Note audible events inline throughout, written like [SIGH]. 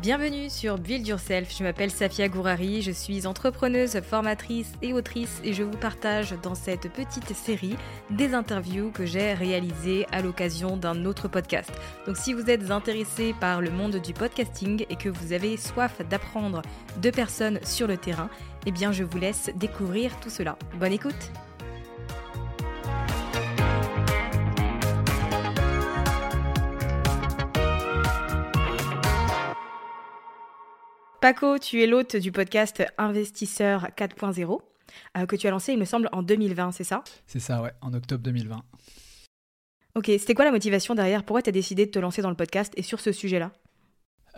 Bienvenue sur Build Yourself, je m'appelle Safia Gourari, je suis entrepreneuse, formatrice et autrice et je vous partage dans cette petite série des interviews que j'ai réalisées à l'occasion d'un autre podcast. Donc si vous êtes intéressé par le monde du podcasting et que vous avez soif d'apprendre de personnes sur le terrain, eh bien je vous laisse découvrir tout cela. Bonne écoute Paco, tu es l'hôte du podcast Investisseur 4.0 euh, que tu as lancé, il me semble, en 2020, c'est ça? C'est ça, ouais, en octobre 2020. Ok, c'était quoi la motivation derrière? Pourquoi tu as décidé de te lancer dans le podcast et sur ce sujet-là?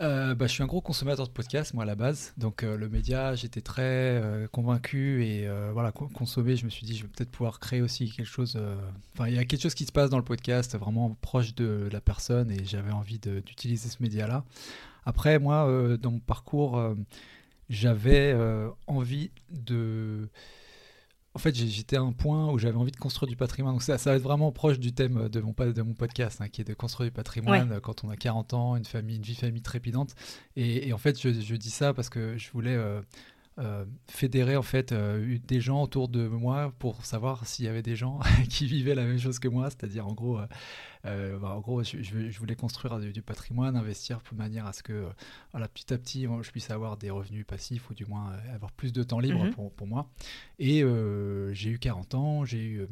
Euh, bah, je suis un gros consommateur de podcasts, moi à la base. Donc euh, le média, j'étais très convaincu et voilà, consommer, je me suis dit, je vais peut-être pouvoir créer aussi quelque chose. Enfin, il y a quelque chose qui se passe dans le podcast, vraiment proche de la personne et j'avais envie d'utiliser ce média-là. Après, moi, euh, dans mon parcours, euh, j'avais euh, envie de... En fait, j'étais à un point où j'avais envie de construire du patrimoine. Donc ça, ça va être vraiment proche du thème de mon, de mon podcast, hein, qui est de construire du patrimoine quand on a 40 ans, une famille, une vie famille trépidante. Et, en fait, je, dis ça parce que je voulais fédérer en fait des gens autour de moi pour savoir s'il y avait des gens [LAUGHS] qui vivaient la même chose que moi, c'est-à-dire en gros euh, bah, en gros, je, voulais construire du, patrimoine, investir de manière à ce que, voilà, petit à petit, je puisse avoir des revenus passifs ou du moins euh, avoir plus de temps libre mhm. pour, moi. Et euh, j'ai eu 40 ans, j'ai eu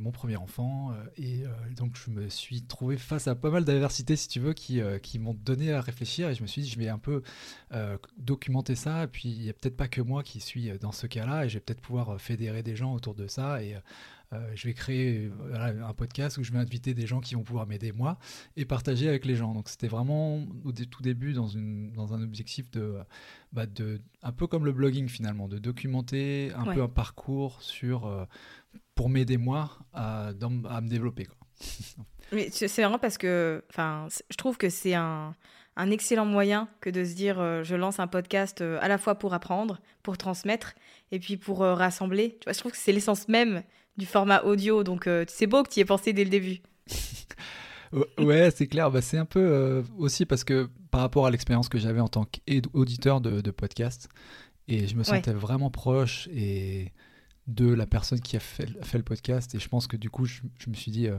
mon premier enfant, et donc je me suis trouvé face à pas mal d'adversités, si tu veux, qui, qui m'ont donné à réfléchir. Et je me suis dit, je vais un peu documenter ça. Et puis, il n'y a peut-être pas que moi qui suis dans ce cas-là, et je vais peut-être pouvoir fédérer des gens autour de ça. Et euh, je vais créer un podcast où je vais inviter des gens qui vont pouvoir m'aider moi et partager avec les gens. Donc c'était vraiment au tout début dans, une, dans un objectif de, bah de, un peu comme le blogging finalement, de documenter un peu un parcours sur, euh, pour m'aider moi à, à, me développer. Quoi. [LAUGHS] Mais c'est marrant parce que je trouve que c'est un, un, excellent moyen que de se dire euh, je lance un podcast à la fois pour apprendre, pour transmettre et puis pour rassembler. Tu vois, je trouve que c'est l'essence même du format audio. Donc euh, c'est beau que tu y aies pensé dès le début. [LAUGHS] ouais, c'est clair. Bah, c'est un peu euh, aussi parce que par rapport à l'expérience que j'avais en tant qu'auditeur de, podcast, et je me sentais vraiment proche et de la personne qui a fait, fait, le podcast. Et je pense que du coup, je, me suis dit, euh,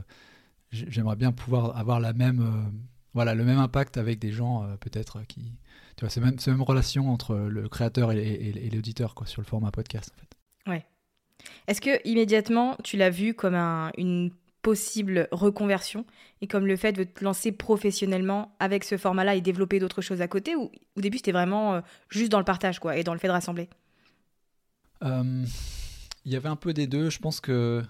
j'aimerais bien pouvoir avoir la même, voilà, le même impact avec des gens peut-être qui, tu vois, c'est même, même relation entre le créateur et, et l'auditeur quoi, sur le format podcast. En fait. Est-ce que immédiatement tu l'as vu comme une possible reconversion et comme le fait de te lancer professionnellement avec ce format-là et développer d'autres choses à côté ou au début c'était vraiment euh, juste dans le partage quoi et dans le fait de rassembler? Euh, Il y avait un peu des deux. Je pense que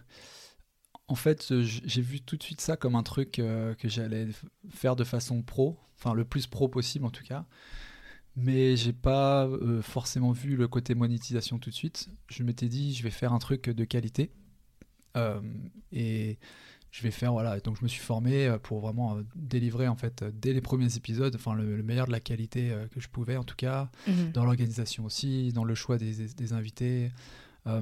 en fait j'ai vu tout de suite ça comme un truc euh, que j'allais faire de façon pro, enfin le plus pro possible en tout cas mais j'ai pas euh, forcément vu le côté monétisation tout de suite. Je m'étais dit, je vais faire un truc de qualité. et je vais faire voilà donc je me suis formé pour vraiment délivrer en fait dès les premiers épisodes enfin le, meilleur de la qualité que je pouvais en tout cas Mhm. dans l'organisation aussi dans le choix des, des invités Euh,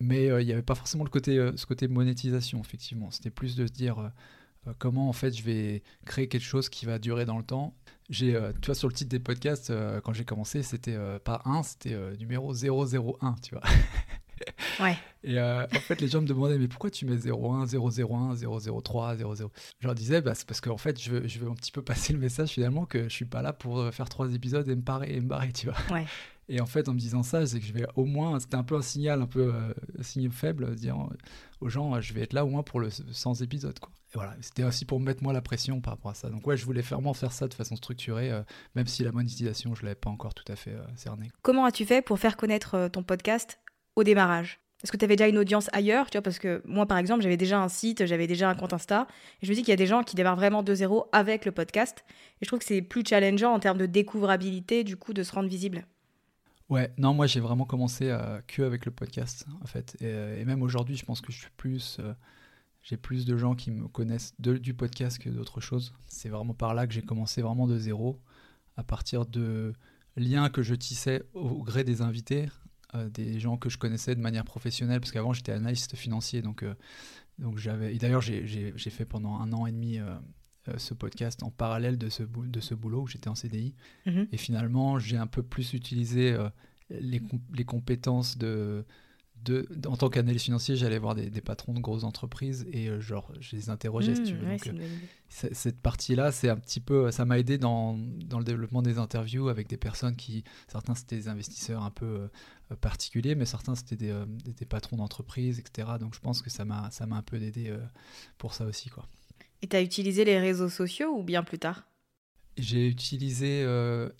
mais euh, il n'y avait pas forcément le côté euh, ce côté monétisation effectivement c'était plus de se dire euh, euh, comment en fait je vais créer quelque chose qui va durer dans le temps j'ai euh, tu vois sur le titre des podcasts euh, quand j'ai commencé c'était euh, pas 1 c'était numéro 001 tu vois [LAUGHS] Ouais. et euh, en fait, les gens me demandaient, mais pourquoi tu mets 01, 001, 003, 00 Je leur disais, bah, c'est parce qu'en fait, je veux, je veux un petit peu passer le message finalement que je suis pas là pour faire trois épisodes et me parer et me barrer, tu vois. Ouais. Et en fait, en me disant ça, c'est que je vais au moins, c'était un peu un signal, un peu euh, un signe faible, dire aux gens, je vais être là au moins pour le 100 épisodes, quoi. Et voilà, c'était aussi pour me mettre moi la pression par rapport à ça. Donc ouais, je voulais vraiment faire ça de façon structurée, euh, même si la monétisation, je l'avais pas encore tout à fait euh, cernée. Comment as-tu fait pour faire connaître euh, ton podcast au démarrage? Est-ce que tu avais déjà une audience ailleurs tu vois, Parce que moi, par exemple, j'avais déjà un site, j'avais déjà un compte Insta. Et je me dis qu'il y a des gens qui démarrent vraiment de zéro avec le podcast. Et je trouve que c'est plus challengeant en termes de découvrabilité, du coup, de se rendre visible. Ouais, non, moi j'ai vraiment commencé euh, que avec le podcast en fait, et, et même aujourd'hui, je pense que je suis plus, euh, j'ai plus de gens qui me connaissent de- du podcast que d'autres choses. C'est vraiment par là que j'ai commencé vraiment de zéro, à partir de liens que je tissais au, gré des invités, euh, des gens que je connaissais de manière professionnelle, parce qu'avant j'étais analyste financier, donc euh, donc j'avais, et d'ailleurs j'ai- fait pendant un an et demi. euh, ce podcast en parallèle de ce, de ce boulot où j'étais en CDI. Mhm. Et finalement, j'ai un peu plus utilisé les, les compétences de, de, En tant qu'analyste financier, j'allais voir des, des patrons de grosses entreprises et euh, genre, je les interrogeais, si tu Mmh, veux. ouais, Donc, c'est euh, cette partie-là, c'est un petit peu, ça m'a aidé dans, dans le développement des interviews avec des personnes qui, certains c'était des investisseurs un peu euh, particuliers, mais certains c'était des, des- des patrons d'entreprise, etc. Donc je pense que ça m'a, un peu aidé pour ça aussi, quoi. Et tu as utilisé les réseaux sociaux ou bien plus tard? J'ai utilisé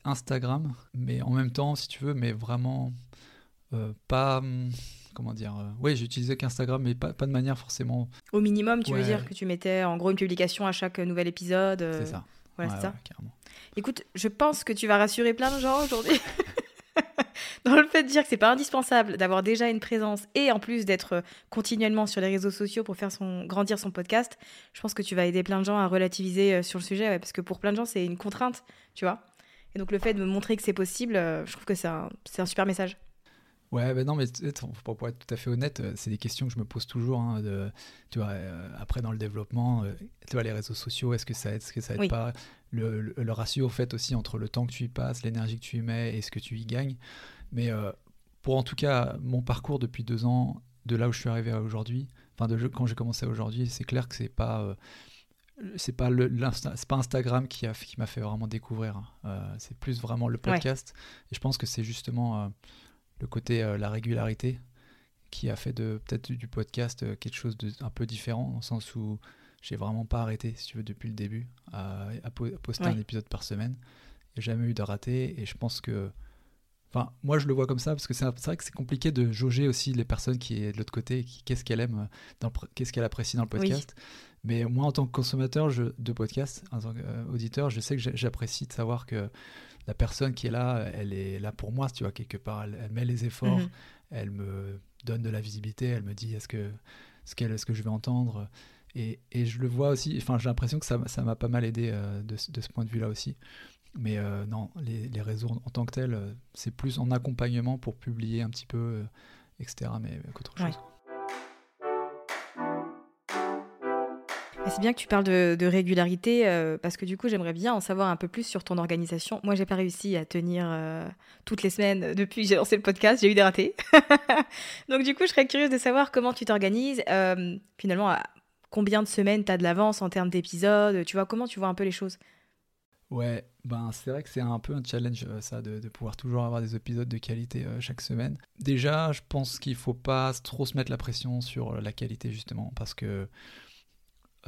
Instagram, mais en même temps, si tu veux, mais vraiment pas. hum, Comment dire euh, Oui, j'ai utilisé qu'Instagram, mais pas, pas de manière forcément. Au minimum, tu veux Ouais. dire que tu mettais en gros une publication à chaque nouvel épisode euh, C'est ça. Ouais, Ouais, c'est ça. ouais, carrément. Écoute, je pense que tu vas rassurer plein de gens aujourd'hui. [LAUGHS] Dans le fait de dire que c'est pas indispensable d'avoir déjà une présence et en plus d'être continuellement sur les réseaux sociaux pour faire son grandir son podcast, je pense que tu vas aider plein de gens à relativiser euh, sur le sujet ouais, parce que pour plein de gens c'est une contrainte, tu vois. Et donc le fait de me montrer que c'est possible, je trouve que c'est un, c'est un super message. Ouais, ben non, mais pour, pour être tout à fait honnête, euh, c'est des questions que je me pose toujours. hein, de, tu vois, euh, après, dans le développement, euh, tu vois, les réseaux sociaux, est-ce que ça aide, est-ce que ça aide Oui. pas? Le, le- le ratio, en fait, aussi entre le temps que tu y passes, l'énergie que tu y mets et ce que tu y gagnes. Mais euh, pour en tout cas, mon parcours depuis deux ans, de là où je suis arrivé à aujourd'hui, enfin, de quand j'ai commencé aujourd'hui, c'est clair que c'est pas. c'est pas le l'Insta- c'est pas Instagram qui a qui m'a fait vraiment découvrir hein. C'est plus vraiment le Ouais. podcast et je pense que c'est justement le côté euh, la régularité qui a fait de peut-être du podcast euh, quelque chose de un peu différent dans le sens où j'ai vraiment pas arrêté si tu veux depuis le début à, à po- à poster Ouais. un épisode par semaine j'ai jamais eu de raté et je pense que enfin moi je le vois comme ça parce que c'est vrai que c'est compliqué de jauger aussi les personnes qui est de l'autre côté qu'est-ce qu'elle aime euh, qu'est-ce qu'elle apprécie dans le Oui. podcast mais moi en tant que consommateur je- de podcast en tant qu'auditeur je sais que j'apprécie de savoir que la personne qui est là elle est là pour moi tu vois quelque part elle, elle met les efforts Mhm. elle me donne de la visibilité, elle me dit est-ce que, ce, ce que je vais entendre? Et, et je le vois aussi, enfin j'ai l'impression que ça m'a- ça pas mal aidé euh, de, ce- de ce point de vue-là aussi. Mais euh, non, les, les réseaux en, tant que tels, euh, c'est plus en accompagnement pour publier un petit peu, etc. Mais qu'autre Ouais. chose. C'est bien que tu parles de, régularité euh, parce que du coup j'aimerais bien en savoir un peu plus sur ton organisation. Moi j'ai pas réussi à tenir euh, toutes les semaines [LAUGHS] depuis que j'ai lancé le podcast, j'ai eu des ratés. [LAUGHS] Donc du coup je serais curieuse de savoir comment tu t'organises. euh, finalement, combien de semaines tu as de l'avance en termes d'épisodes, tu vois, comment tu vois un peu les choses? Ouais, ben c'est vrai que c'est un peu un challenge ça de, pouvoir toujours avoir des épisodes de qualité chaque semaine. Déjà, je pense qu'il faut pas trop se mettre la pression sur la qualité justement parce que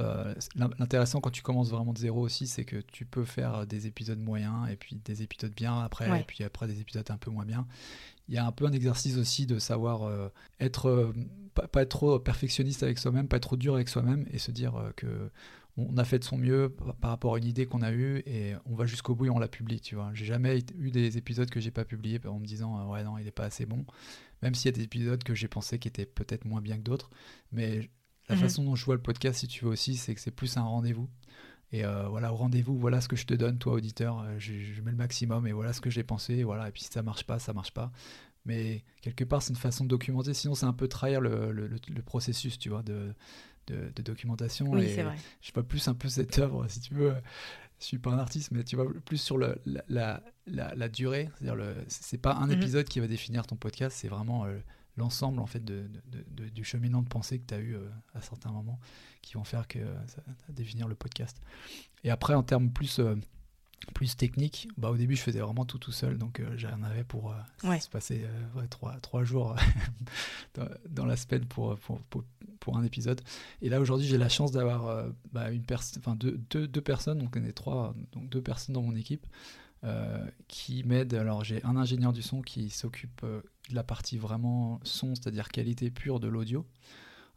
euh, l'in- l'intéressant quand tu commences vraiment de zéro aussi, c'est que tu peux faire des épisodes moyens et puis des épisodes bien après Ouais. et puis après des épisodes un peu moins bien. Il y a un peu un exercice aussi de savoir euh, être euh, pas, pas être trop perfectionniste avec soi-même, pas être trop dur avec soi-même et se dire euh, que on a fait de son mieux par- rapport à une idée qu'on a eue et on va jusqu'au bout et on la publie, tu vois. J'ai jamais eu des épisodes que j'ai pas publiés en me disant ouais non il est pas assez bon, même s'il y a des épisodes que j'ai pensé qui étaient peut-être moins bien que d'autres. Mais la Mhm. façon dont je vois le podcast, si tu veux aussi, c'est que c'est plus un rendez-vous. Et euh, voilà, au rendez-vous, voilà ce que je te donne, toi, auditeur. euh, je, je mets le maximum et voilà ce que j'ai pensé. Voilà. Et puis si ça marche pas, ça marche pas. Mais quelque part, c'est une façon de documenter. Sinon, c'est un peu trahir le, le- le- le processus, tu vois, de, de, de documentation. Oui, et c'est vrai. Je vois plus un peu cette œuvre, si tu veux. Je suis pas un artiste, mais tu vois plus sur le, la, la, la- la durée. C'est-à-dire, c'est pas un Mhm. épisode qui va définir ton podcast, c'est vraiment euh, l'ensemble en fait de, de- de- de- du cheminement de pensée que tu as eu euh, à certains moments qui vont faire que euh, ça va définir le podcast. Et après, en termes plus euh, plus techniques, bah, au début, je faisais vraiment tout tout seul, donc j'en avais pour Ouais. se passer ouais, trois, trois jours [LAUGHS] dans, dans la semaine pour, pour, pour, pour un épisode. Et là, aujourd'hui, j'ai la chance d'avoir bah, une enfin deux, deux, deux personnes, donc on est trois, donc deux personnes dans mon équipe qui m'aident. Alors, j'ai un ingénieur du son qui s'occupe de la partie vraiment son, c'est-à-dire qualité pure de l'audio.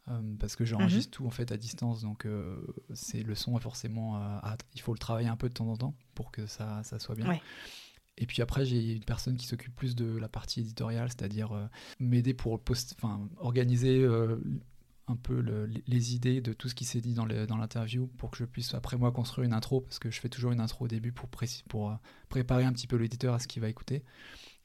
euh, parce que j'enregistre tout en fait à distance, donc euh, c'est le son forcément, euh, à- il faut le travailler un peu de temps en temps pour que ça, ça soit bien. Ouais. Et puis après, j'ai une personne qui s'occupe plus de la partie éditoriale, c'est-à-dire euh, m'aider pour post- organiser un peu le- les idées de tout ce qui s'est dit dans l'interview pour que je puisse après moi construire une intro, parce que je fais toujours une intro au début pour, préparer un petit peu l'éditeur à ce qu'il va écouter.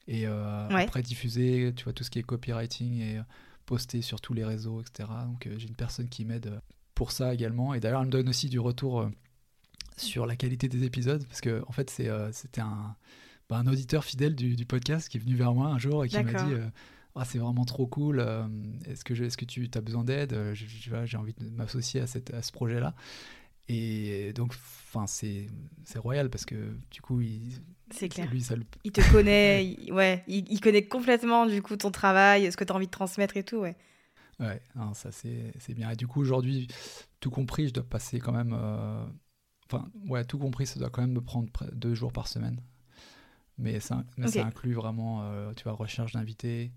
Et euh, Ouais. après diffuser, tu vois, tout ce qui est copywriting et euh, poster sur tous les réseaux, etc. Donc euh, j'ai une personne qui m'aide pour ça également. Et d'ailleurs, elle me donne aussi du retour sur la qualité des épisodes, parce que en fait, c'est, c'était un, bah, un auditeur fidèle du, du podcast qui est venu vers moi un jour et qui m'a dit Ah, c'est vraiment trop cool, est-ce que, je- est-ce que tu as besoin d'aide J'ai envie de m'associer à, cette, à ce projet-là. Et donc, enfin, c'est, c'est royal parce que du coup, il, C'est clair. lui, ça le, Il te connaît, [LAUGHS] il, ouais, il, il connaît complètement du coup ton travail, ce que tu as envie de transmettre et tout, ouais. Ouais, non, ça c'est c'est bien. Et du coup, aujourd'hui, tout compris, je dois passer quand même. euh, Enfin, ouais, tout compris, ça doit quand même me prendre deux jours par semaine. Mais ça, mais ça inclut vraiment, euh, tu vois, recherche d'invités,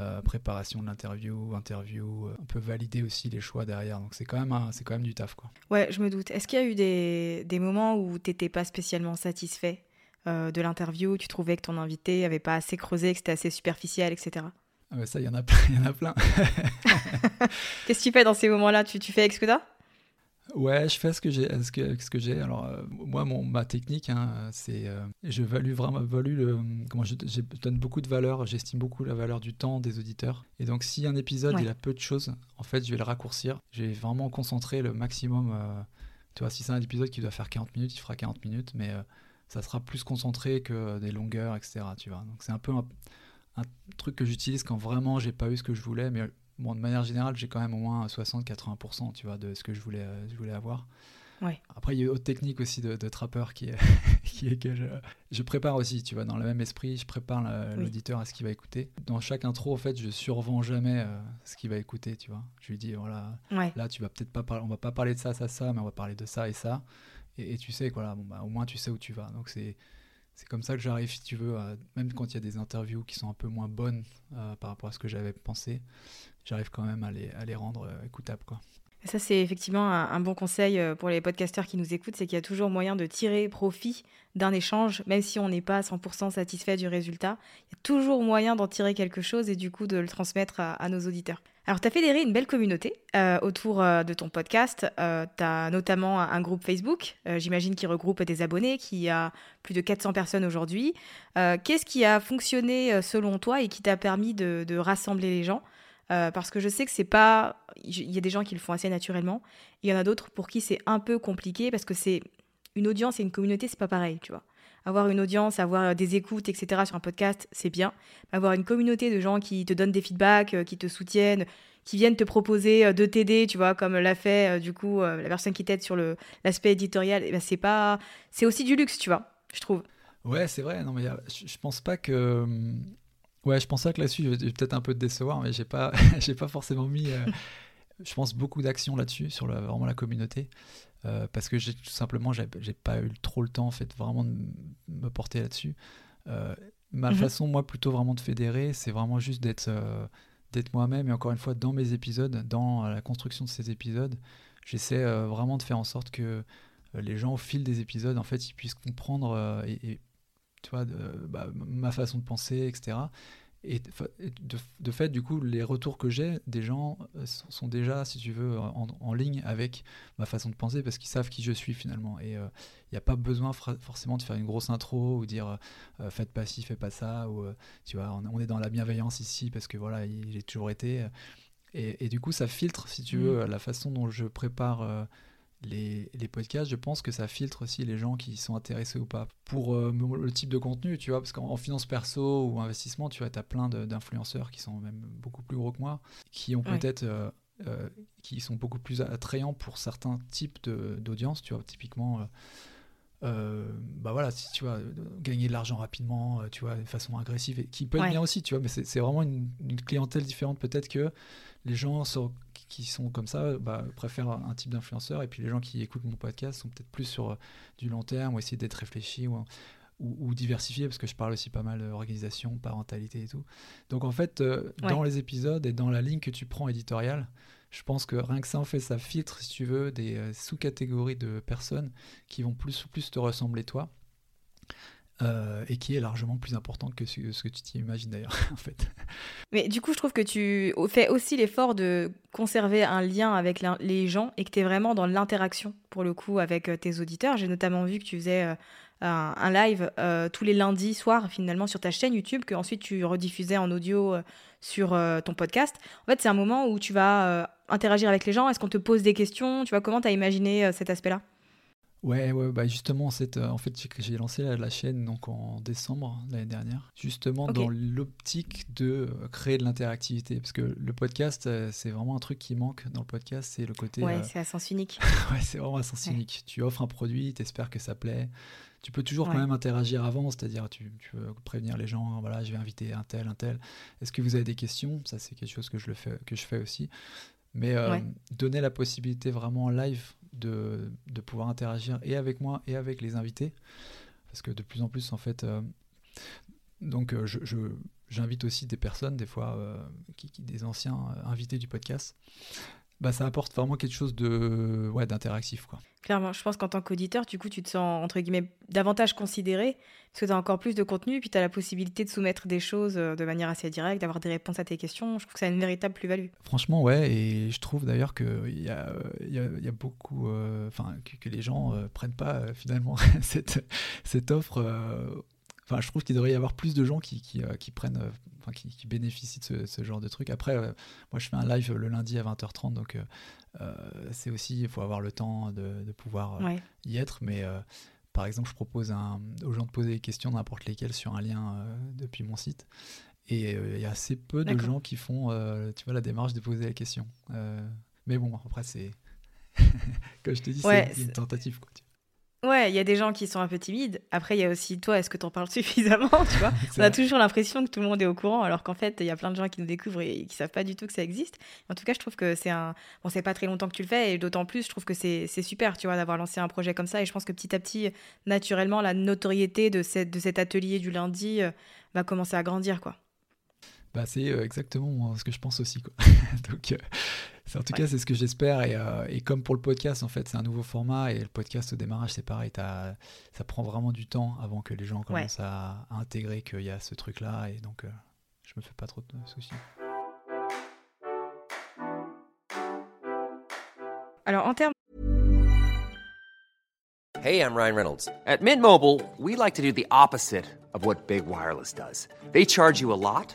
euh, préparation de l'interview, interview, euh, on peut valider aussi les choix derrière. Donc c'est quand même, c'est quand même du taf, quoi. Ouais, je me doute. Est-ce qu'il y a eu des, des moments où t'étais pas spécialement satisfait euh, de l'interview, tu trouvais que ton invité avait pas assez creusé, que c'était assez superficiel, etc. Ah ouais, ça, il y en a plein, [LAUGHS] il y en a plein. [LAUGHS] Qu'est-ce que tu fais dans ces moments-là? Tu, tu fais avec ce que t'as Ouais, je fais ce que j'ai. Ce que, ce que j'ai. Alors, euh, moi, mon, ma technique, hein, c'est. euh, je value vraiment. Value le, comment je, je donne beaucoup de valeur. J'estime beaucoup la valeur du temps des auditeurs. Et donc, si un épisode, Ouais. il a peu de choses, en fait, je vais le raccourcir. Je vais vraiment concentrer le maximum. euh, tu vois, si c'est un épisode qui doit faire 40 minutes, il fera 40 minutes, mais ça sera plus concentré que des longueurs, etc. Tu vois. Donc, c'est un peu un, un truc que j'utilise quand vraiment j'ai pas eu ce que je voulais, mais bon, de manière générale, j'ai quand même au moins 60-80%, tu vois, de ce que je voulais, euh, je voulais avoir. Ouais. Après, il y a une autre technique aussi de, de trappeur qui est, [LAUGHS] qui est que je, je prépare aussi, tu vois, dans le même esprit, je prépare Oui. l'auditeur à ce qu'il va écouter. Dans chaque intro, en fait, je survends jamais euh, ce qu'il va écouter, tu vois. Je lui dis, voilà, Ouais. là, tu vas peut-être pas parler, on va pas parler de ça, ça, ça, mais on va parler de ça et ça. Et, et tu sais, quoi, là, bon, bah, au moins, tu sais où tu vas. Donc, c'est. C'est comme ça que j'arrive, si tu veux, à- même quand il y a des interviews qui sont un peu moins bonnes euh, par rapport à ce que j'avais pensé, j'arrive quand même à les, rendre euh, écoutables. Quoi. Ça, c'est effectivement un, bon conseil euh, pour les podcasteurs qui nous écoutent, c'est qu'il y a toujours moyen de tirer profit d'un échange, même si on n'est pas 100% satisfait du résultat. Il y a toujours moyen d'en tirer quelque chose et du coup de le transmettre à, nos auditeurs. Alors, tu as fédéré une belle communauté euh, autour euh, de ton podcast. tu as notamment un, groupe Facebook, euh, j'imagine, qui regroupe des abonnés, qui a plus de 400 personnes aujourd'hui. Euh, Qu'est-ce qui a fonctionné euh, selon toi et qui t'a permis de rassembler les gens? Euh, parce que je sais que c'est pas. Il y a des gens qui le font assez naturellement. Il y en a d'autres pour qui c'est un peu compliqué parce que c'est une audience et une communauté, c'est pas pareil, tu vois. Avoir une audience, avoir des écoutes, etc. sur un podcast, c'est bien. Avoir une communauté de gens qui te donnent des feedbacks, euh, qui te soutiennent, qui viennent te proposer euh, de t'aider, tu vois, comme l'a fait euh, du coup euh, la personne qui t'aide sur l'aspect éditorial, eh ben, c'est pas. C'est aussi du luxe, tu vois, je trouve. Ouais, c'est vrai. Non, mais euh, je, je pense pas que. Ouais, je pense pas que là-dessus, je vais peut-être un peu te décevoir, mais j'ai pas, [LAUGHS] j'ai pas forcément mis. euh, [LAUGHS] je pense beaucoup d'actions là-dessus, sur la- vraiment la communauté. euh, parce que j'ai tout simplement, j'ai pas eu trop le temps, en fait, vraiment de me porter là-dessus. Euh, ma Mhm. façon, moi, plutôt vraiment de fédérer, c'est vraiment juste d'être d'être moi-même. Et encore une fois, dans mes épisodes, dans la construction de ces épisodes, j'essaie vraiment de faire en sorte que les gens, au fil des épisodes, en fait, ils puissent comprendre et, et, tu vois, de- bah, ma façon de penser, etc. et de, fait, du coup, les retours que j'ai des gens euh, sont déjà, si tu veux, en, ligne avec ma façon de penser parce qu'ils savent qui je suis finalement. Et il euh, n'y a pas besoin forcément de faire une grosse intro ou dire euh, faites pas ci, faites pas ça. Ou tu vois, on, est dans la bienveillance ici parce que voilà, j'ai toujours été. Et, du coup, ça filtre, si tu veux, mmh. la façon dont je prépare les, podcasts, je pense que ça filtre aussi les gens qui sont intéressés ou pas. Pour euh, le type de contenu, tu vois, parce qu'en finance perso ou investissement, tu vois, tu as plein d'influenceurs qui sont même beaucoup plus gros que moi, qui ont peut-être. Euh, euh, qui sont beaucoup plus attrayants pour certains types d'audience, tu vois, typiquement. bah voilà, si tu vois, gagner de l'argent rapidement, tu vois, de façon agressive, et qui peut être bien aussi, tu vois, mais c'est vraiment une, une, clientèle différente. Peut-être que les gens sont, qui sont comme ça bah, préfèrent un type d'influenceur et puis les gens qui écoutent mon podcast sont peut-être plus sur euh, du long terme ou essayer d'être réfléchis ou, ou, diversifiés parce que je parle aussi pas mal d'organisation, parentalité et tout. Donc en fait, euh, dans les épisodes et dans la ligne que tu prends éditoriale, je pense que rien que ça en fait, ça filtre, si tu veux, des euh, sous-catégories de personnes qui vont plus, plus te ressembler toi. Euh, et qui est largement plus important que ce, que tu t'imagines d'ailleurs, [LAUGHS] en fait. Mais du coup, je trouve que tu fais aussi l'effort de conserver un lien avec les gens et que tu es vraiment dans l'interaction, pour le coup, avec euh, tes auditeurs. J'ai notamment vu que tu faisais euh, un, live tous les lundis soirs, finalement, sur ta chaîne YouTube, que ensuite tu rediffusais en audio sur ton podcast. En fait, c'est un moment où tu vas interagir avec les gens. Est-ce qu'on te pose des questions? Tu vois, comment tu as imaginé cet aspect-là? Ouais, ouais, bah justement, cette, euh, en fait, j'ai lancé la, chaîne donc en décembre l'année dernière, justement dans l'optique de euh, créer de l'interactivité, parce que le podcast, euh, c'est vraiment un truc qui manque dans le podcast, c'est le côté. Ouais, c'est à sens unique. [LAUGHS] ouais, c'est vraiment à sens unique. Tu offres un produit, tu espères que ça plaît. Tu peux toujours quand même interagir avant, c'est-à-dire tu, tu, veux prévenir les gens, voilà, je vais inviter un tel, un tel. Est-ce que vous avez des questions? Ça, c'est quelque chose que je, le fais, que je fais aussi. Mais donner la possibilité vraiment en live de, pouvoir interagir et avec moi et avec les invités. Parce que de plus en plus, en fait, euh, donc euh, je, j'invite aussi des personnes, des fois, euh, des anciens invités du podcast. Bah, ça apporte vraiment quelque chose de ouais, d'interactif. Quoi. Clairement, je pense qu'en tant qu'auditeur, du coup, tu te sens, entre guillemets, davantage considéré, parce que tu as encore plus de contenu, puis tu as la possibilité de soumettre des choses euh, de manière assez directe, d'avoir des réponses à tes questions. Je trouve que ça a une véritable plus-value. Franchement, ouais, et je trouve d'ailleurs qu'il y a, y, a, y a beaucoup, euh, enfin, que, les gens ne euh, prennent pas finalement [LAUGHS] cette, cette offre Enfin, je trouve qu'il devrait y avoir plus de gens qui, qui, euh, prennent, euh, enfin, qui, bénéficient de ce, genre de truc. Après, euh, moi, je fais un live le lundi à 20h30, donc c'est aussi, il faut avoir le temps de, pouvoir y être. Mais par exemple, je propose aux gens de poser des questions, n'importe lesquelles, sur un lien depuis mon site. Et il y a assez peu de gens qui font, tu vois, la démarche de poser la question. mais bon, après, c'est, [LAUGHS] comme je te dis, c'est une tentative. Quoi, Ouais, il y a des gens qui sont un peu timides. Après, il y a aussi toi, est-ce que tu en parles [LAUGHS] suffisamment tu vois? On a toujours l'impression que tout le monde est au courant, alors qu'en fait, il y a plein de gens qui nous découvrent et qui savent pas du tout que ça existe. En tout cas, je trouve que c'est un. Bon, c'est pas très longtemps que tu le fais, et d'autant plus, je trouve que c'est super, tu vois, d'avoir lancé un projet comme ça. Et je pense que petit à petit, naturellement, la notoriété de, cette, de cet atelier du lundi euh, va commencer à grandir, quoi. Bah, c'est euh, exactement ce que je pense aussi. Quoi. [LAUGHS] Donc, euh, en tout cas, c'est ce que j'espère. Et, euh, et, comme pour le podcast, en fait, c'est un nouveau format. Et le podcast au démarrage, c'est pareil. Ça prend vraiment du temps avant que les gens commencent à, intégrer qu'il y a ce truc-là. Et donc, je me fais pas trop de soucis. Alors, en termes. Hey, I'm Ryan Reynolds. At Mint Mobile, we like to do the opposite of what Big Wireless does. They charge you a lot.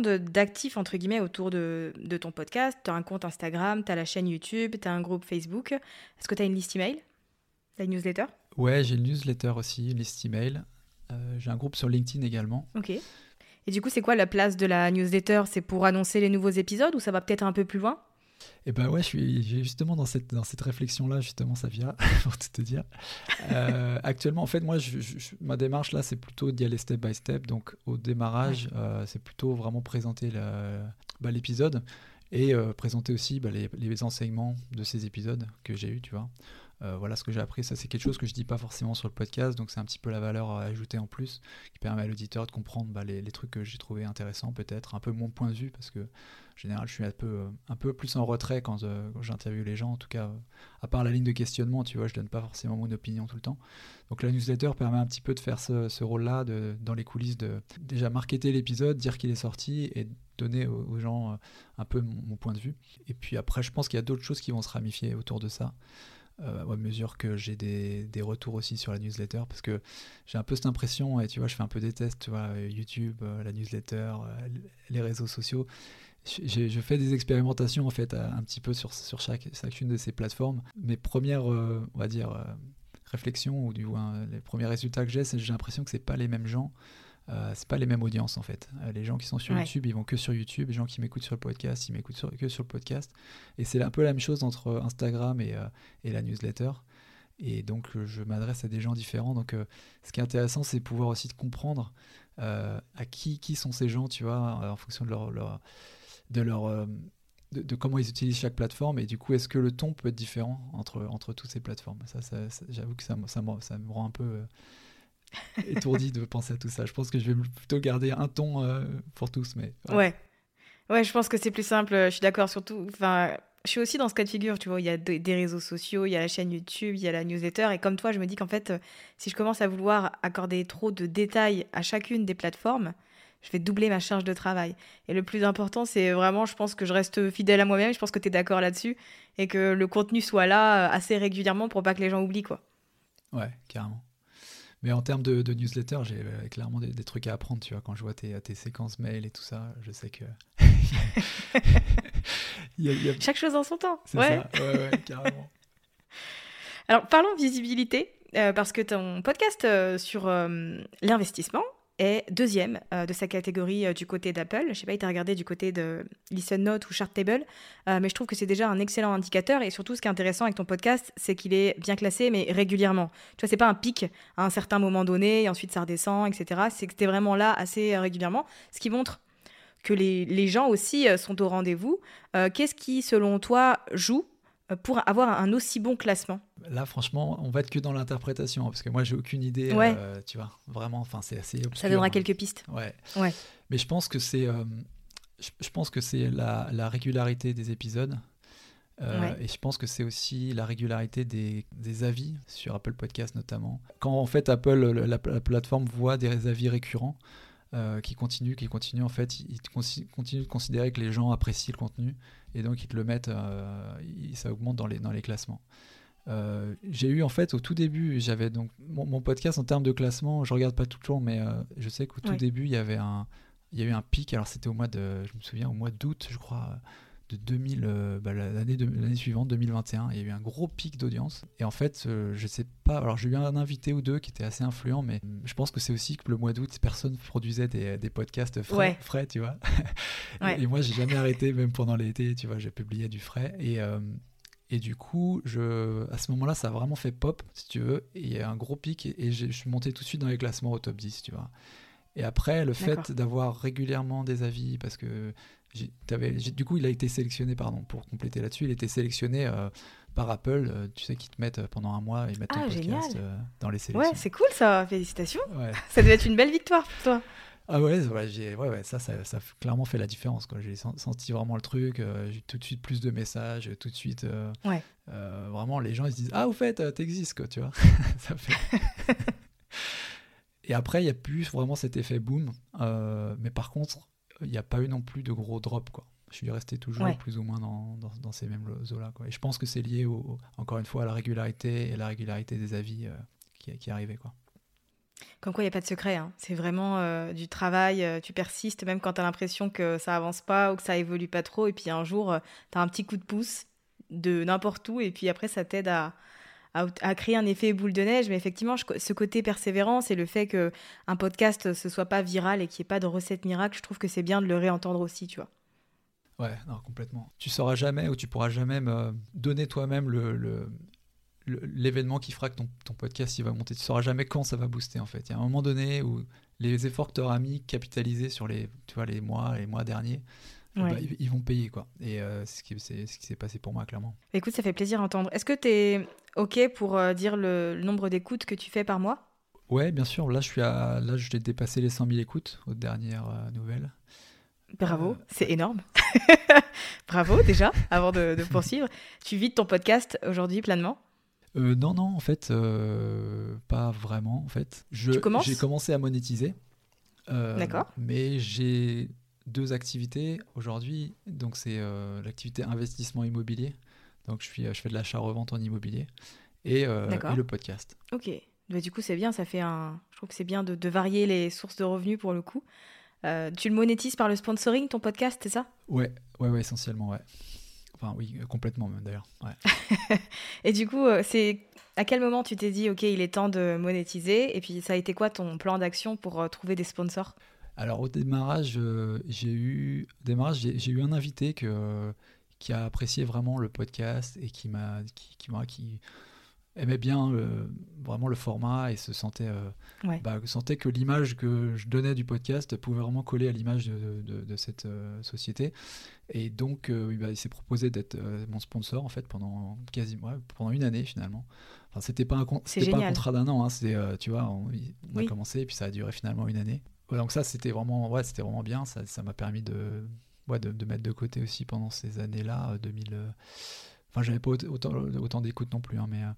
D'actifs, entre guillemets, autour de, de ton podcast. Tu as un compte Instagram, tu as la chaîne YouTube, tu as un groupe Facebook. Est-ce que tu as une liste email? La newsletter? Ouais, j'ai une newsletter aussi, une liste email. Euh, j'ai un groupe sur LinkedIn également. Ok. Et du coup, c'est quoi la place de la newsletter? C'est pour annoncer les nouveaux épisodes ou ça va peut-être un peu plus loin? Et ben ouais, je suis justement dans cette, dans cette réflexion-là, justement, Savia, [LAUGHS] pour tout te dire. Euh, actuellement, en fait, moi, je- je- je- ma démarche là, c'est plutôt d'y aller step by step. Donc, au démarrage, euh, c'est plutôt vraiment présenter bah, l'épisode et euh, présenter aussi bah, les, les enseignements de ces épisodes que j'ai eu, tu vois. Euh, voilà ce que j'ai appris. Ça, c'est quelque chose que je dis pas forcément sur le podcast, donc c'est un petit peu la valeur à ajouter en plus, qui permet à l'auditeur de comprendre bah, les, trucs que j'ai trouvé intéressants, peut-être un peu mon point de vue, parce que en général, je suis un peu, euh, plus en retrait quand, euh, quand j'interviewe les gens. En tout cas, à part la ligne de questionnement, tu vois, je donne pas forcément mon opinion tout le temps. Donc la newsletter permet un petit peu de faire ce, rôle-là, dans les coulisses, de déjà marketer l'épisode, dire qu'il est sorti et donner aux, gens un peu mon point de vue. Et puis après, je pense qu'il y a d'autres choses qui vont se ramifier autour de ça. Euh, à mesure que j'ai des, des retours aussi sur la newsletter, parce que j'ai un peu cette impression, et tu vois, je fais un peu des tests, tu vois, YouTube, euh, la newsletter, euh, les réseaux sociaux. Je, fais des expérimentations en fait un petit peu sur, sur chaque, chacune de ces plateformes. Mes premières, on va dire, réflexions ou du moins les premiers résultats que j'ai, c'est j'ai l'impression que c'est pas les mêmes gens, euh, c'est pas les mêmes audiences en fait. Euh, les gens qui sont sur Ouais. YouTube, ils vont que sur YouTube. Les gens qui m'écoutent sur le podcast, ils m'écoutent sur- que sur le podcast. Et c'est un peu la même chose entre Instagram et, euh, et la newsletter. Et donc, euh, je m'adresse à des gens différents. Donc, euh, ce qui est intéressant, c'est de pouvoir aussi de comprendre euh, à qui, qui sont ces gens, tu vois, en fonction de leur, leur- de leur euh, de, de comment ils utilisent chaque plateforme. Et du coup, est-ce que le ton peut être différent entre, entre toutes ces plateformes? Ça, ça- ça- j'avoue que ça, me- ça, me- ça me rend un peu euh, étourdi de penser à tout ça. Je pense que je vais plutôt garder un ton euh, pour tous. Mais voilà. Ouais. Ouais, je pense que c'est plus simple. Je suis d'accord, surtout. Enfin, je suis aussi dans ce cas de figure, tu vois. Il y a de- des réseaux sociaux, il y a la chaîne YouTube, il y a la newsletter. Et comme toi, je me dis qu'en fait, euh, si je commence à vouloir accorder trop de détails à chacune des plateformes, je vais doubler ma charge de travail. Et le plus important, c'est vraiment, je pense que je reste fidèle à moi-même. Je pense que tu es d'accord là-dessus. Et que le contenu soit là euh, assez régulièrement pour pas que les gens oublient, quoi. Ouais, carrément. Mais en termes de, de newsletter, j'ai euh, clairement des, des trucs à apprendre, tu vois, quand je vois tes, tes séquences mail et tout ça, je sais que... [LAUGHS] Il y a- il y a- Chaque chose en son temps. C'est Ouais. ça, ouais, ouais, [LAUGHS] carrément. Alors, parlons visibilité, euh, parce que ton podcast euh, sur l'investissement est deuxième euh, de sa catégorie euh, du côté d'Apple. Je sais pas, il t'a regardé du côté de Listen Note ou Chartable, euh, mais je trouve que c'est déjà un excellent indicateur. Et surtout, ce qui est intéressant avec ton podcast, c'est qu'il est bien classé, mais régulièrement. Tu vois, c'est pas un pic à un certain moment donné, et ensuite ça redescend, etc. C'est que es vraiment là assez régulièrement, ce qui montre que les, les gens aussi sont au rendez-vous. Qu'est-ce qui, selon toi, joue pour avoir un aussi bon classement Là, franchement, on va être que dans l'interprétation, hein, parce que moi, j'ai aucune idée, Ouais. euh, tu vois, vraiment, enfin, c'est assez obscur. Ça donnera hein. quelques pistes. Ouais. Ouais. Mais je pense que c'est, euh, je, je pense que c'est la, la régularité des épisodes. Euh, Ouais. Et je pense que c'est aussi la régularité des, des avis sur Apple Podcast notamment. Quand en fait Apple, le- la, la plateforme voit des avis récurrents euh, qui continuent, qui continuent, en fait, ils continuent de considérer que les gens apprécient le contenu et donc ils te le mettent, euh, ça augmente dans les, dans les classements. Euh, j'ai eu en fait au tout début, j'avais donc mon, mon podcast en termes de classement, je regarde pas tout le temps, mais euh, je sais qu'au tout début il y avait un, il y a eu un pic. Alors c'était au mois de, je me souviens au mois d'août, je crois, de 2000, euh, bah, l'année de- l'année suivante, 2021. Il y a eu un gros pic d'audience. Et en fait, euh, je sais pas. Alors j'ai eu un invité ou deux qui était assez influent, mais je pense que c'est aussi que le mois d'août, personne produisait des, des podcasts frais, Ouais. frais, tu vois. [LAUGHS] Et- Ouais. Et, moi, j'ai jamais arrêté, même pendant l'été, tu vois, j'ai publié du frais. Et euh, et du coup, je, à ce moment-là, ça a vraiment fait pop, si tu veux. Et il y a un gros pic et, et je suis monté tout de suite dans les classements au top 10, tu vois. Et après, le fait d'avoir régulièrement des avis, parce que du coup, il a été sélectionné, pardon, pour compléter là-dessus, il a été sélectionné euh, par Apple. euh, tu sais qu'ils te mettent pendant un mois, ils mettent ton Ah, podcast génial. euh, dans les sélections. Ouais, c'est cool ça, félicitations. Ouais. [LAUGHS] Ça devait être une belle victoire pour toi. Ah ouais, ouais, ouais, ouais, ça, ça, ça a clairement fait la différence. J'ai sen- senti vraiment le truc, euh, j'ai tout de suite plus de messages, tout de suite. euh, Ouais. euh, vraiment, les gens ils se disent Ah, au fait, euh, t'existes, quoi, tu vois. [LAUGHS] ça fait. [LAUGHS] Et après, il n'y a plus vraiment cet effet boom. euh, mais par contre, il n'y a pas eu non plus de gros drop, quoi. Je suis resté toujours Ouais. plus ou moins dans, dans, dans ces mêmes eaux-là. Et je pense que c'est lié, au, encore une fois, à la régularité et la régularité des avis euh, qui, qui arrivaient. Quoi. Comme quoi, il n'y a pas de secret. hein. C'est vraiment euh, du travail. euh, tu persistes, même quand tu as l'impression que ça avance pas ou que ça évolue pas trop. Et puis un jour, tu as un petit coup de pouce de n'importe où. Et puis après, ça t'aide à, à, à créer un effet boule de neige. Mais effectivement, ce côté persévérance et le fait que un podcast ce soit pas viral et qu'il n'y ait pas de recette miracle, je trouve que c'est bien de le réentendre aussi, tu vois. Ouais, non, complètement. Tu sauras jamais ou tu pourras jamais donner toi-même l'événement qui fera que ton, podcast il va monter. Tu sauras jamais quand ça va booster en fait. Il y a un moment donné où les efforts que tu auras mis capitalisés sur les, tu vois, les mois, les mois derniers, Ouais. ben, ils, vont payer quoi. Et euh, c'est ce qui ce s'est passé pour moi clairement. Écoute, ça fait plaisir d'entendre. Est-ce que tu es OK pour euh, dire le, le nombre d'écoutes que tu fais par mois? Ouais, bien sûr. Là, je suis à, là, je l'ai dépassé les 100 000 écoutes aux dernières euh, nouvelles. Bravo, c'est énorme. [LAUGHS] Bravo déjà, avant de, de poursuivre. Tu vis de ton podcast aujourd'hui pleinement? Non, non, en fait, pas vraiment. En fait, j'ai commencé à monétiser. D'accord. Mais j'ai deux activités aujourd'hui. Donc, c'est euh, l'activité investissement immobilier. Donc, je, suis, je fais de l'achat-revente en immobilier et, euh, et le podcast. Ok. Bah, du coup, c'est bien, ça fait un. Je trouve que c'est bien de, de varier les sources de revenus pour le coup. Euh, tu le monétises par le sponsoring, ton podcast, c'est ça? Ouais, ouais, ouais, essentiellement, ouais. Enfin, oui, euh, complètement même d'ailleurs. Ouais. [LAUGHS] Et du coup, euh, c'est à quel moment tu t'es dit, ok, il est temps de monétiser? Et puis, ça a été quoi ton plan d'action pour euh, trouver des sponsors? Alors au démarrage, euh, j'ai eu démarrage, j'ai eu un invité que, qui a apprécié vraiment le podcast et qui m'a qui, qui, m'a- qui aimait bien euh, vraiment le format et se sentait euh, Ouais. bah, sentait que l'image que je donnais du podcast pouvait vraiment coller à l'image de, de- de cette euh, société et donc euh, bah, il s'est proposé d'être euh, mon sponsor en fait pendant quasiment ouais, pendant une année finalement. Enfin c'était pas un pas contrat d'un an, hein, euh, tu vois on, on a Oui. commencé et puis ça a duré finalement une année. Ouais, donc ça c'était vraiment ouais c'était vraiment bien ça ça m'a permis de ouais, de, de mettre de côté aussi pendant ces années-là euh, 2000 euh, enfin j'avais pas autant autant d'écoute non plus hein, mais euh,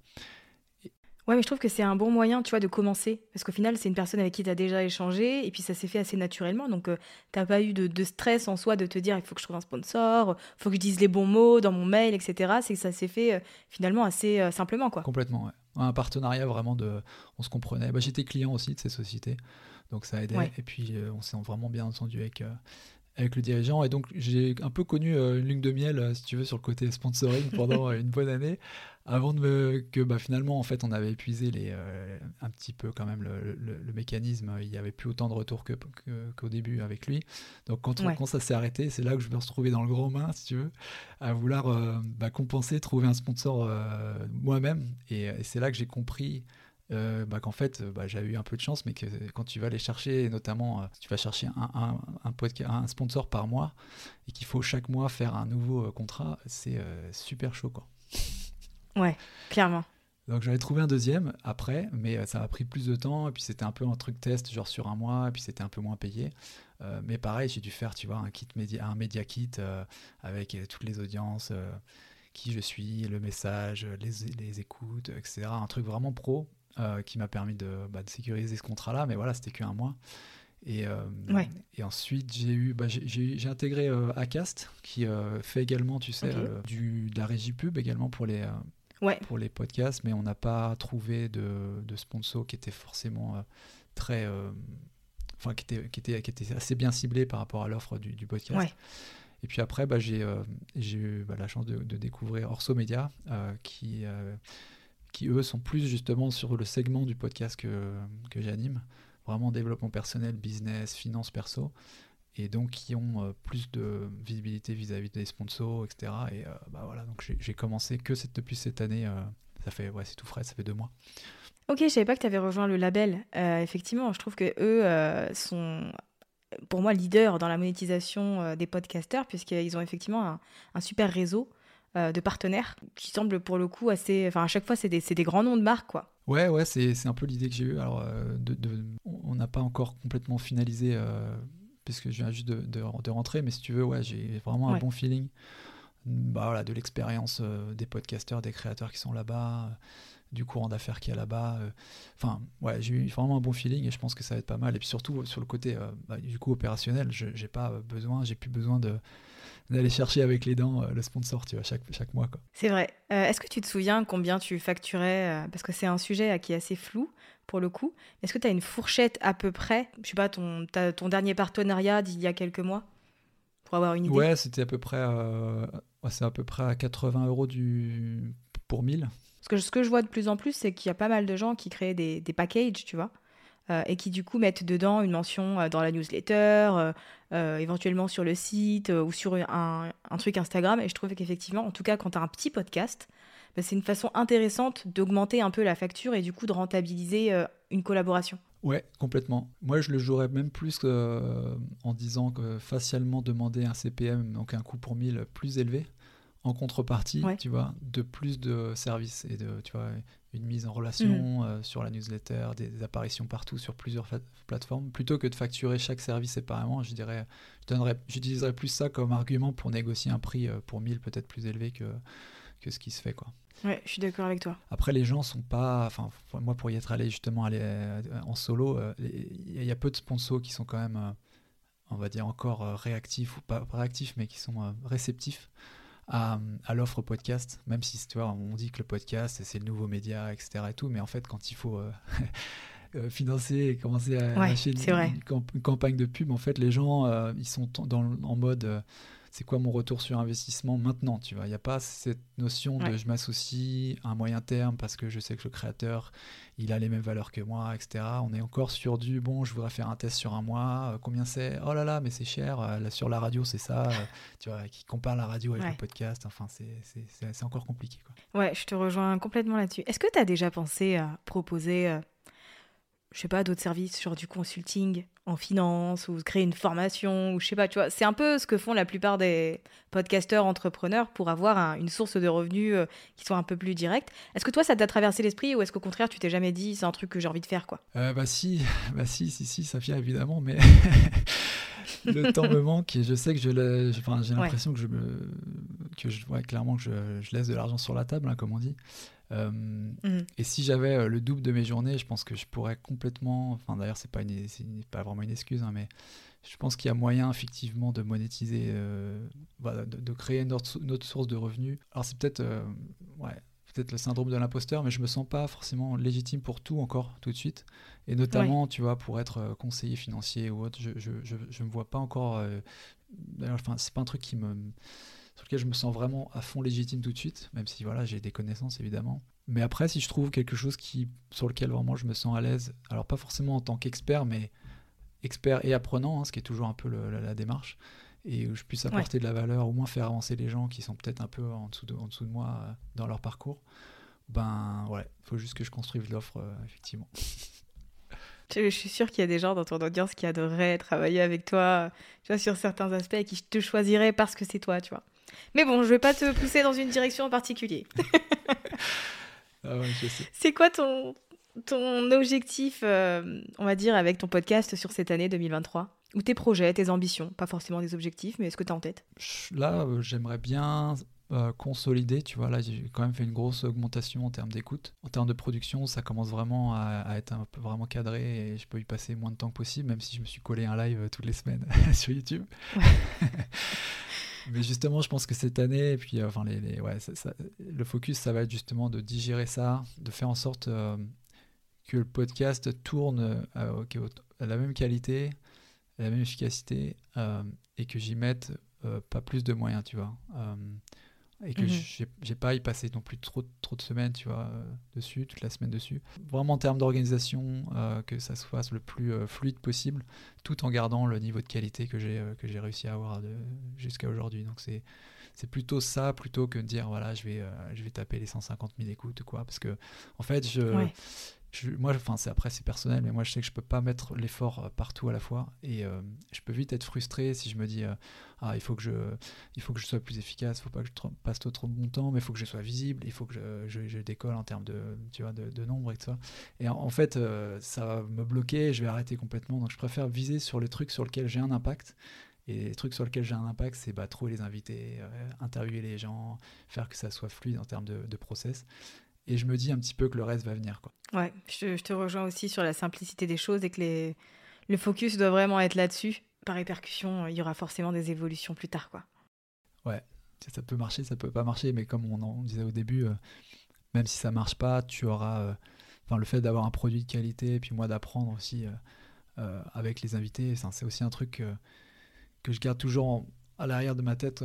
Ouais, mais je trouve que c'est un bon moyen, tu vois, de commencer. Parce qu'au final, c'est une personne avec qui tu as déjà échangé, et puis ça s'est fait assez naturellement. Donc, tu t'as pas eu de, de stress en soi de te dire, il faut que je trouve un sponsor, il faut que je dise les bons mots dans mon mail, etc. C'est que ça s'est fait euh, finalement assez euh, simplement, quoi. Complètement, ouais. Un partenariat vraiment de. On se comprenait. Bah, J'étais client aussi de ces sociétés, donc ça aidait. Ouais. Et puis euh, on s'est vraiment bien entendu avec, euh, avec le dirigeant. Et donc j'ai un peu connu euh, une lune de miel, euh, si tu veux, sur le côté sponsoring pendant euh, une bonne année, avant de me, que bah, finalement, en fait, on avait épuisé les, euh, un petit peu quand même le, le- le mécanisme. Il n'y avait plus autant de retours que- que- qu'au début avec lui. Donc quand, on- Ouais. quand ça s'est arrêté, c'est là que je me retrouvé dans le grand main, si tu veux, à vouloir euh, bah, compenser, trouver un sponsor euh, moi-même. Et, et c'est là que j'ai compris euh, bah, qu'en fait, bah, j'avais eu un peu de chance, mais que quand tu vas aller chercher, notamment, euh, si tu vas chercher un, un, un, un sponsor par mois et qu'il faut chaque mois faire un nouveau euh, contrat, c'est super chaud. Quoi. Ouais, clairement. Donc j'avais trouvé un deuxième après, mais ça m'a pris plus de temps. Et puis c'était un peu un truc test, genre sur un mois, et puis c'était un peu moins payé. Euh, mais pareil, j'ai dû faire, tu vois, un kit média, un média kit euh, avec euh, toutes les audiences, qui je suis, le message, les, les écoutes, etc. Un truc vraiment pro euh, qui m'a permis de, bah, de sécuriser ce contrat-là. Mais voilà, c'était qu'un mois. Et, euh, Ouais. et ensuite, j'ai eu, bah, j'ai- intégré euh, Acast, qui fait également, tu sais, du, de la régie pub également pour les, Ouais. pour les podcasts, mais on n'a pas trouvé de, de sponsor qui était forcément très. Enfin, qui était, qui, était, qui était assez bien ciblé par rapport à l'offre du, du podcast. Ouais. Et puis après, bah, j'ai euh, j'ai eu bah, la chance de, de découvrir Orso Media, euh, qui, euh, qui eux sont plus justement sur le segment du podcast que, que j'anime, vraiment développement personnel, business, finance perso, et donc qui ont euh, plus de visibilité vis-à-vis des sponsors, etc. Et euh, bah, voilà, donc j'ai- commencé que depuis cette année, euh, ça fait, ouais, c'est tout frais, ça fait deux mois. Ok, je savais pas que tu avais rejoint le label. Effectivement, je trouve que eux sont, pour moi, leaders dans la monétisation des podcasters, puisqu'ils ont effectivement un, super réseau de partenaires qui semble pour le coup assez. Enfin, à chaque fois, c'est des, des grands noms de marques, quoi. Ouais, ouais, c'est un peu l'idée que j'ai eue. Alors, euh, de, de- on n'a pas encore complètement finalisé, euh, puisque je viens juste de, de, rentrer, mais si tu veux, ouais, j'ai vraiment un Ouais. bon feeling. Bah, voilà, de l'expérience euh, des podcasteurs, des créateurs qui sont là-bas, euh, du courant d'affaires qu'il y a là-bas. euh. Enfin, ouais, j'ai eu vraiment un bon feeling et je pense que ça va être pas mal. Et puis surtout, sur le côté, euh, bah, du coup, opérationnel, j'ai pas euh, besoin, j'ai plus besoin de d'aller chercher avec les dents le sponsor, tu vois, chaque, chaque mois. C'est vrai. Est-ce que tu te souviens combien tu facturais Parce que c'est un sujet qui est assez flou pour le coup. Est-ce que tu as une fourchette à peu près Je sais pas, ton, ton dernier partenariat d'il y a quelques mois Pour avoir une idée? Ouais, c'était à peu près, c'est à peu près à 80 euros du... pour 1000. Parce que ce que je vois de plus en plus, c'est qu'il y a pas mal de gens qui créent des, des packages, tu vois. Euh, et qui du coup mettent dedans une mention euh, dans la newsletter, euh, éventuellement sur le site ou sur un, truc Instagram. Et je trouve qu'effectivement, en tout cas quand tu as un petit podcast, bah, c'est une façon intéressante d'augmenter un peu la facture et du coup de rentabiliser une collaboration. Ouais, complètement. Moi, je le jouerais même plus en disant que facialement demander un CPM, donc un coût pour 1000 plus élevé, en contrepartie, tu vois, de plus de services et de, tu vois, une mise en relation mm. euh, sur la newsletter, des, apparitions partout sur plusieurs plateformes, plutôt que de facturer chaque service séparément. Je dirais, je donnerais, j'utiliserais plus ça comme argument pour négocier un prix euh, pour 1000 peut-être plus élevé que que ce qui se fait, quoi. Ouais, je suis d'accord avec toi. Après, les gens sont pas. Enfin, moi, pour y être allé justement aller euh, en solo, il y a peu de sponsors qui sont quand même, on va dire, encore réactifs ou pas réactifs, mais qui sont réceptifs à, l'offre podcast, même si tu vois, on dit que le podcast c'est le nouveau média, etc. Et tout, mais en fait, quand il faut euh, [LAUGHS] euh, financer et commencer à lâcher une, campagne de pub, en fait, les gens euh, ils sont dans, en mode c'est quoi mon retour sur investissement maintenant Tu vois, il n'y a pas cette notion de je m'associe à un moyen terme parce que je sais que le créateur, il a les mêmes valeurs que moi, etc. On est encore sur du bon, je voudrais faire un test sur un mois, euh, combien c'est? Oh là là, mais c'est cher, euh, sur la radio c'est ça, euh, [LAUGHS] tu vois, qui compare la radio avec le podcast, enfin c'est encore compliqué. Quoi. Ouais, je te rejoins complètement là-dessus. Est-ce que tu as déjà pensé à proposer je sais pas, d'autres services, genre du consulting en finance ou créer une formation ou je sais pas, tu vois. C'est un peu ce que font la plupart des podcasteurs entrepreneurs pour avoir une source de revenus euh, qui soit un peu plus directe. Est-ce que toi, ça t'a traversé l'esprit ou est-ce qu'au contraire, tu t'es jamais dit c'est un truc que j'ai envie de faire, quoi? Euh, Bah si, [LAUGHS] bah si, si, si, ça vient évidemment, mais [LAUGHS] le temps me manque et je sais que je enfin, j'ai l'impression que je me, que je, vois clairement que je, je laisse de l'argent sur la table, hein, comme on dit. Euh, mhm. Et si j'avais euh, le double de mes journées, je pense que je pourrais complètement. Enfin, d'ailleurs, c'est pas, une, pas vraiment une excuse, hein, mais je pense qu'il y a moyen effectivement de monétiser, euh, de, créer une autre, source de revenus. Alors, c'est peut-être ouais, peut-être le syndrome de l'imposteur, mais je me sens pas forcément légitime pour tout encore, tout de suite. Et notamment, tu vois, pour être conseiller financier ou autre, je, je, je, me vois pas encore. D'ailleurs, enfin, c'est pas un truc qui me sur lequel je me sens vraiment à fond légitime tout de suite, même si voilà, j'ai des connaissances évidemment. Mais après, si je trouve quelque chose qui, sur lequel vraiment je me sens à l'aise, alors pas forcément en tant qu'expert, mais expert et apprenant, hein, ce qui est toujours un peu la, démarche, et où je puisse apporter de la valeur, au moins faire avancer les gens qui sont peut-être un peu en dessous de, en dessous de moi euh, dans leur parcours, ben ouais, il faut juste que je construise l'offre, euh, effectivement. [LAUGHS] Je suis sûre qu'il y a des gens dans ton audience qui adoreraient travailler avec toi, tu vois, sur certains aspects et qui te choisiraient parce que c'est toi, tu vois. Mais bon, je vais pas te pousser dans une direction en particulier. [LAUGHS] ah ouais, C'est quoi ton, ton objectif, euh, on va dire, avec ton podcast sur cette année 2023 Ou tes projets, tes ambitions? Pas forcément des objectifs, mais est-ce que tu as en tête? Là, euh, j'aimerais bien euh, consolider, tu vois, là j'ai quand même fait une grosse augmentation en termes d'écoute. En termes de production, ça commence vraiment à, être un peu vraiment cadré et je peux y passer moins de temps que possible, même si je me suis collé un live toutes les semaines [LAUGHS] sur YouTube. [LAUGHS] Mais justement, je pense que cette année, et puis euh, enfin, les, ouais, le focus, ça va être justement de digérer ça, de faire en sorte euh, que le podcast tourne euh, à la même qualité, à la même efficacité, et que j'y mette pas plus de moyens, tu vois et que mhm. j'ai pas y passé non plus trop, trop de semaines, tu vois, euh, dessus, toute la semaine dessus. Vraiment en termes d'organisation, euh, que ça se fasse le plus euh, fluide possible, tout en gardant le niveau de qualité que j'ai que j'ai réussi à avoir jusqu'à aujourd'hui. Donc c'est c'est plutôt ça plutôt que de dire voilà je vais je vais taper les 150 000 écoutes quoi parce que en fait je moi, enfin, c'est après, c'est personnel, mais moi, je sais que je peux pas mettre l'effort euh, partout à la fois, et euh, je peux vite être frustré si je me dis, euh, ah, il faut que je, il faut que je sois plus efficace, faut pas que je passe trop, trop de temps, mais il faut que je sois visible, il faut que je, je, décolle en termes de, tu vois, de, nombre et tout ça. Et en, fait, ça va me bloquer, je vais arrêter complètement. Donc, je préfère viser sur les trucs sur lesquels j'ai un impact. Et les trucs sur lesquels j'ai un impact, c'est bah, trouver les invités, interviewer les gens, faire que ça soit fluide en termes de process et je me dis un petit peu que le reste va venir. Quoi. Ouais, je, te rejoins aussi sur la simplicité des choses et que les, le focus doit vraiment être là-dessus. Par répercussion, il y aura forcément des évolutions plus tard. quoi. ouais, ça peut marcher, ça peut pas marcher, mais comme on en disait au début, même si ça marche pas, tu auras. Enfin, le fait d'avoir un produit de qualité, et puis moi d'apprendre aussi avec les invités, c'est aussi un truc que je garde toujours à l'arrière de ma tête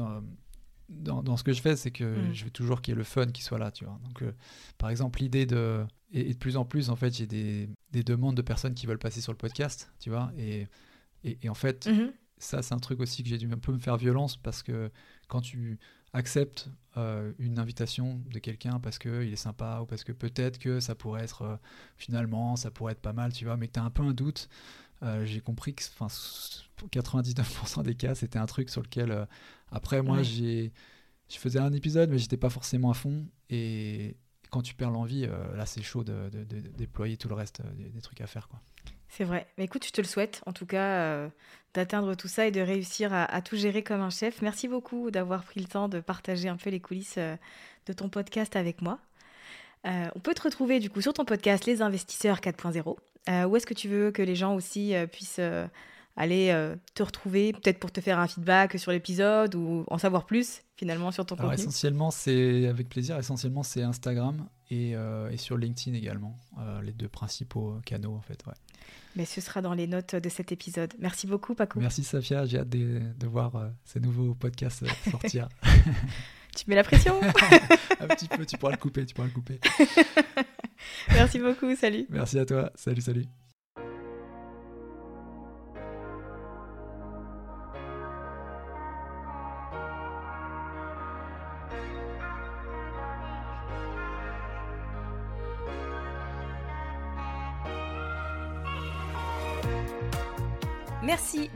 dans, ce que je fais, c'est que mm. je veux toujours qu'il y ait le fun qui soit là, tu vois. Donc, euh, par exemple, l'idée de. Et, de plus en plus, en fait, j'ai des, des, demandes de personnes qui veulent passer sur le podcast, tu vois. Et, et, en fait, mm-hmm. ça, c'est un truc aussi que j'ai dû un peu me faire violence parce que quand tu acceptes euh, une invitation de quelqu'un parce qu'il est sympa ou parce que peut-être que ça pourrait être euh, finalement, ça pourrait être pas mal, tu vois, mais que tu as un peu un doute. J'ai compris que enfin, 99% des cas, c'était un truc sur lequel après, moi, j'ai, je faisais un épisode, mais j'étais pas forcément à fond. Et quand tu perds l'envie, euh, là, c'est chaud de, déployer tout le reste euh, des, trucs à faire. Quoi. C'est vrai. Mais écoute, je te le souhaite, en tout cas, euh, d'atteindre tout ça et de réussir à, tout gérer comme un chef. Merci beaucoup d'avoir pris le temps de partager un peu les coulisses de ton podcast avec moi. On peut te retrouver du coup sur ton podcast Les Investisseurs 4.0. où est-ce que tu veux que les gens aussi puissent aller euh, te retrouver, peut-être pour te faire un feedback sur l'épisode ou en savoir plus finalement sur ton Alors, contenu? Essentiellement, c'est avec plaisir. Essentiellement, c'est Instagram et, euh, et, sur LinkedIn également, euh, les deux principaux canaux en fait. Ouais. Mais ce sera dans les notes de cet épisode. Merci beaucoup, Paco. Merci, Safia. J'ai hâte de, de voir ces nouveaux podcasts sortir. [LAUGHS] tu mets la pression [LAUGHS] Un petit peu, tu pourras le couper, tu pourras le couper. [LAUGHS] Merci beaucoup, salut. Merci à toi, salut, salut.